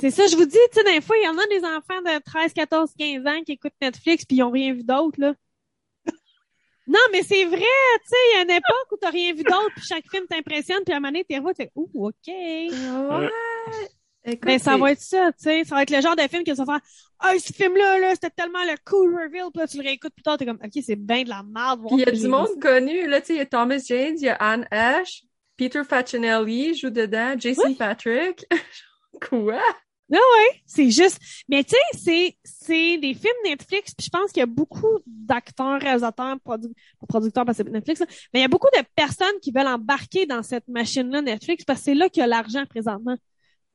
C'est ça, je vous dis, tu sais, des fois, il y en a des enfants de 13, 14, 15 ans qui écoutent Netflix puis ils ont rien vu d'autre, là. Non, mais c'est vrai, tu sais, il y a une époque où t'as rien vu d'autre puis chaque film t'impressionne puis à un moment donné, t'es revois, t'es, ouh, OK. Ouais. Écoute, Mais ça c'est- va être ça, tu sais, ça va être le genre de film que ça va faire, ah, ce film-là, là, c'était tellement le cool reveal puis là, tu le réécoutes plus tard, t'es comme, OK, c'est bien de la merde. Il y a du monde connu, là, tu sais, il y a Thomas Jane, il y a Anne Ash, Peter Facinelli joue dedans, Jason Oui. Patrick. [LAUGHS] Quoi? C'est juste, mais tu sais, c'est c'est des films Netflix, puis je pense qu'il y a beaucoup d'acteurs, réalisateurs, produ- producteurs parce que c'est Netflix, là, mais il y a beaucoup de personnes qui veulent embarquer dans cette machine-là Netflix parce que c'est là qu'il y a l'argent présentement.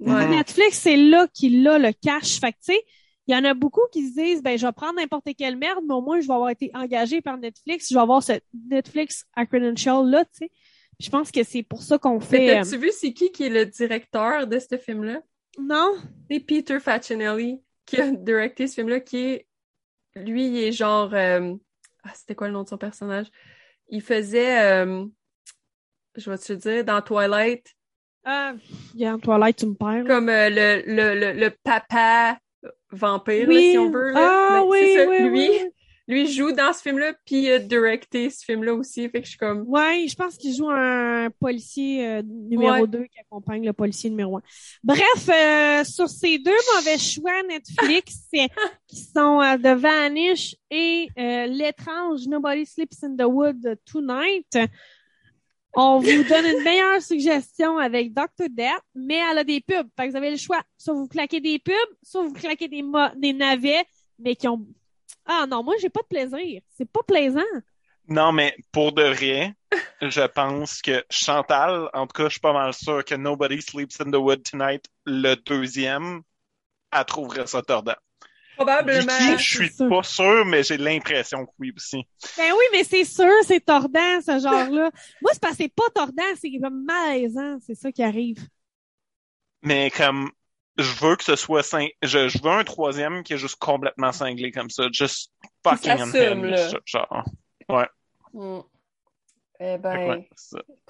Ouais. Netflix, c'est là qu'il a le cash. Fait que tu sais, il y en a beaucoup qui se disent, ben je vais prendre n'importe quelle merde, mais au moins je vais avoir été engagé par Netflix, je vais avoir ce Netflix à credential là, tu sais. Je pense que c'est pour ça qu'on Mais fait. euh, t'as-tu vu c'est qui qui est le directeur de ce film-là? Non, C'est Peter Facinelli qui a directé ce film-là, qui est... Lui, il est genre... euh, Ah, c'était quoi le nom de son personnage? Il faisait... euh, Je vais te dire, dans Twilight, euh, il y a Twilight, tu me perds. comme le, le, le, le papa vampire, là, si on veut. Là. Ah Ben, oui, c'est ça. oui, lui, oui. Lui joue dans ce film-là, puis il a directé ce film-là aussi. Fait que je suis comme... Ouais, je pense qu'il joue un policier euh, numéro Ouais. 2 qui accompagne le policier numéro 1. Bref, euh, sur ces deux mauvais choix Netflix [LAUGHS] qui sont euh, The Vanish et l'étrange Nobody Sleeps in the Wood Tonight, on vous [LAUGHS] donne une meilleure suggestion avec Dr. Death, mais elle a des pubs. Fait que vous avez le choix. Soit vous claquez des pubs, soit vous claquez des, des navets, mais qui ont... Ah non, moi, j'ai pas de plaisir. C'est pas plaisant. Non, mais pour de vrai, je pense que Chantal, en tout cas, je suis pas mal sûr que Nobody Sleeps in the Wood Tonight, le deuxième, elle trouverait ça tordant. Probablement... Vicky, je suis c'est sûr. pas sûr, mais j'ai l'impression que oui aussi. Ben oui, mais c'est sûr, c'est tordant, ce genre-là. [LAUGHS] Moi, c'est parce que c'est pas tordant, c'est comme malaisant, c'est ça qui arrive. Mais comme, je veux que ce soit cin... je, je veux un troisième qui est juste complètement cinglé comme ça, juste fucking là. genre. Mm. Eh ben,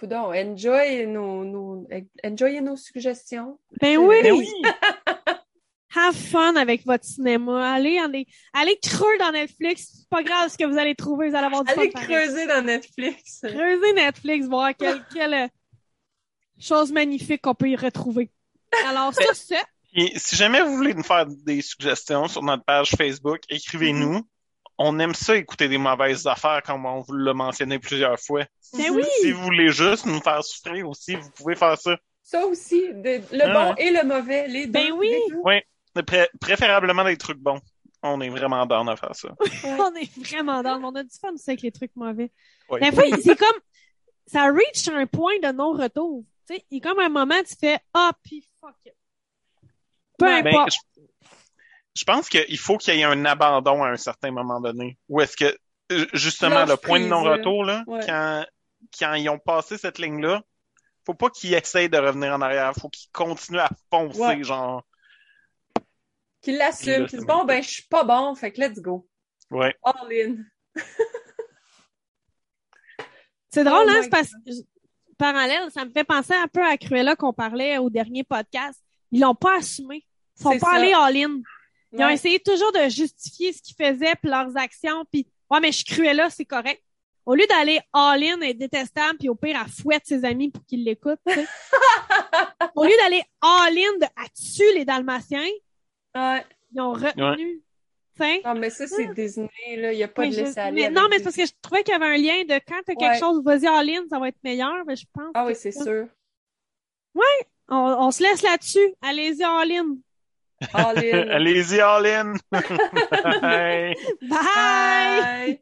ouais, enjoy nos, nos, enjoyez nos suggestions. Ben oui! Ben oui! [LAUGHS] Have fun avec votre cinéma. Allez, allez, allez creux dans Netflix. C'est pas grave ce que vous allez trouver. Vous allez avoir du Allez fun pareil. creuser dans Netflix. Creuser Netflix, voir quelle, quelle euh, chose magnifique qu'on peut y retrouver. Alors, sur [LAUGHS] ce, Et si jamais vous voulez nous faire des suggestions sur notre page Facebook, écrivez-nous. On aime ça écouter des mauvaises affaires comme on vous l'a mentionné plusieurs fois. ben oui! Si vous voulez juste nous faire souffrir aussi, vous pouvez faire ça. Ça aussi, de- le Ah bon ouais. et le mauvais, les deux. Ben oui. deux. Mais pré- préférablement des trucs bons. On est vraiment dans à faire ça. On est vraiment dans. On a du fun aussi avec les trucs mauvais. Oui. Des fois, c'est comme, ça reach un point de non-retour. Tu sais, il y a comme un moment, tu fais, ah, puis fuck it. Peu Ouais, Ben, importe. je, je pense qu'il faut qu'il y ait un abandon à un certain moment donné. Ou est-ce que, euh, justement, Lâche le point de non-retour, là, Ouais. quand, quand ils ont passé cette ligne-là, faut pas qu'ils essayent de revenir en arrière. Faut qu'ils continuent à foncer, Ouais. genre. Qu'il Puis là, l'assume, qu'il c'est dit bon, ben, je suis pas bon, fait que let's go. Ouais. All in. [LAUGHS] C'est drôle, Oh hein? C'est parce que, parallèle, ça me fait penser un peu à Cruella qu'on parlait au dernier podcast. Ils l'ont pas assumé. Ils sont pas ça. allés all-in. Ils ont Ouais. essayé toujours de justifier ce qu'ils faisaient puis leurs actions puis ouais mais je suis Cruella, c'est correct. Au lieu d'aller all-in et détestable puis au pire à fouette ses amis pour qu'ils l'écoutent, tu sais. [LAUGHS] au lieu d'aller all-in de à tuer les dalmatiens, Ouais. ils ont retenu. tu sais. Non, mais ça, c'est Disney, là. Il n'y a pas de laisser aller. non, mais c'est parce que je trouvais qu'il y avait un lien de quand t'as quelque Ouais. chose, vas-y all-in, ça va être meilleur, mais je pense. Ah oui, c'est sûr. On, on se laisse là-dessus. Allez-y all-in. All in. [LAUGHS] Allez-y, all in! [LAUGHS] Bye. Bye! Bye.